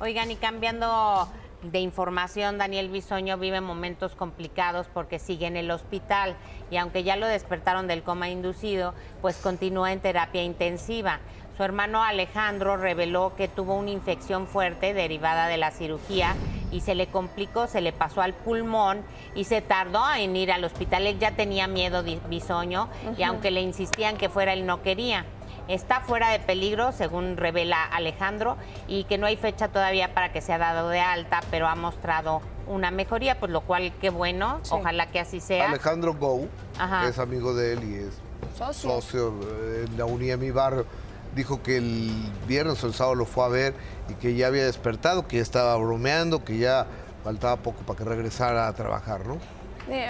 Oigan, y cambiando de información, Daniel Bisoño vive momentos complicados porque sigue en el hospital y aunque ya lo despertaron del coma inducido, pues continúa en terapia intensiva. Su hermano Alejandro reveló que tuvo una infección fuerte derivada de la cirugía y se le complicó, se le pasó al pulmón y se tardó en ir al hospital. Él ya tenía miedo, Bisoño, y aunque le insistían que fuera, él no quería está fuera de peligro, según revela Alejandro, y que no hay fecha todavía para que sea dado de alta, pero ha mostrado una mejoría, pues lo cual qué bueno, ojalá que así sea. Alejandro Gou, que es amigo de él y es socio, en la unidad de mi barrio, dijo que el viernes o el sábado lo fue a ver y que ya había despertado, que ya estaba bromeando, que ya faltaba poco para que regresara a trabajar, ¿no?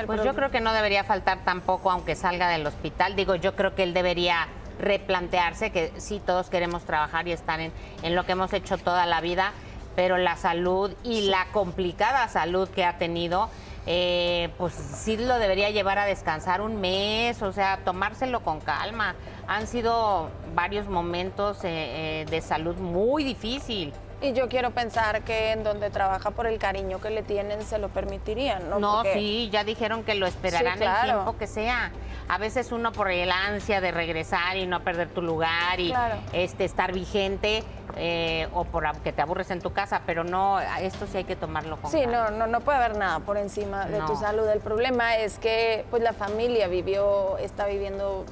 Pues yo creo que no debería faltar tampoco, aunque salga del hospital. Digo, yo creo que él debería replantearse que sí todos queremos trabajar y estar en, en lo que hemos hecho toda la vida, pero la salud y la complicada salud que ha tenido, eh, pues sí lo debería llevar a descansar un mes, o sea, tomárselo con calma. Han sido varios momentos eh, eh, de salud muy difícil. Y yo quiero pensar que en donde trabaja por el cariño que le tienen se lo permitirían, ¿no? No, sí, ya dijeron que lo esperarán el tiempo que sea. A veces uno por el ansia de regresar y no perder tu lugar y este estar vigente eh, o por que te aburres en tu casa, pero no, esto sí hay que tomarlo con Sí, no, no, no puede haber nada por encima de tu salud. El problema es que pues la familia vivió, está viviendo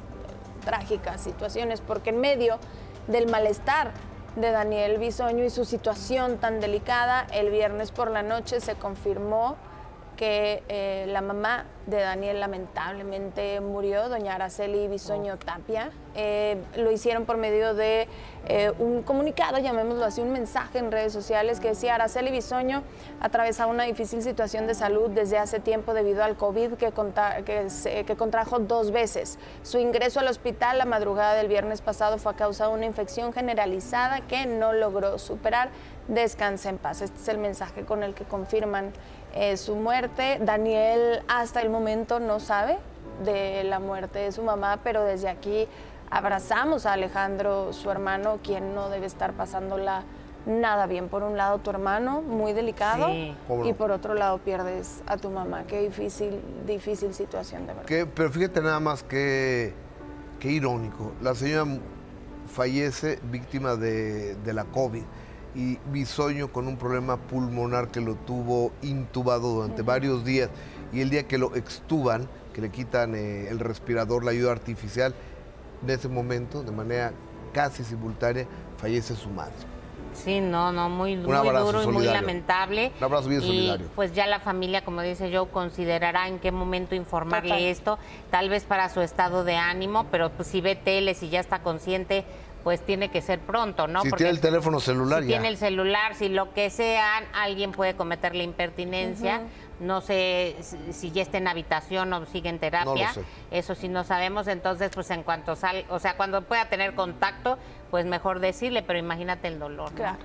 trágicas situaciones porque en medio del malestar de Daniel Bisoño y su situación tan delicada, el viernes por la noche se confirmó que eh, la mamá de Daniel lamentablemente murió, doña Araceli Bisoño. Tapia. Eh, lo hicieron por medio de eh, un comunicado, llamémoslo así, un mensaje en redes sociales que decía Araceli Bisoño atravesaba una difícil situación de salud desde hace tiempo debido al COVID que, que, que contrajo dos veces. Su ingreso al hospital la madrugada del viernes pasado fue a causa de una infección generalizada que no logró superar. Descanse en paz. Este es el mensaje con el que confirman eh, su muerte. Daniel hasta el momento no sabe de la muerte de su mamá, pero desde aquí abrazamos a Alejandro, su hermano, quien no debe estar pasándola nada bien. Por un lado tu hermano, muy delicado, y por otro lado pierdes a tu mamá. Qué difícil, difícil situación de verdad. pero fíjate nada más que, qué irónico. La señora fallece víctima de, de la COVID y Bisoño con un problema pulmonar que lo tuvo intubado durante varios días y el día que lo extuban, que le quitan eh, el respirador, la ayuda artificial, en ese momento, de manera casi simultánea, fallece su madre. Sí, no, no, muy, duro y muy lamentable. Un abrazo bien solidario. Pues ya la familia, como dice yo, considerará en qué momento informarle esto, tal vez para su estado de ánimo, pero pues si ve tele, si ya está consciente, pues tiene que ser pronto, ¿no? Si tiene el teléfono celular si tiene el celular, si lo que sea, alguien puede cometer la impertinencia. No sé si ya está en habitación o sigue en terapia. Eso sí no sabemos. Entonces, pues en cuanto sal, o sea, cuando pueda tener contacto, pues mejor decirle, pero imagínate el dolor. Claro.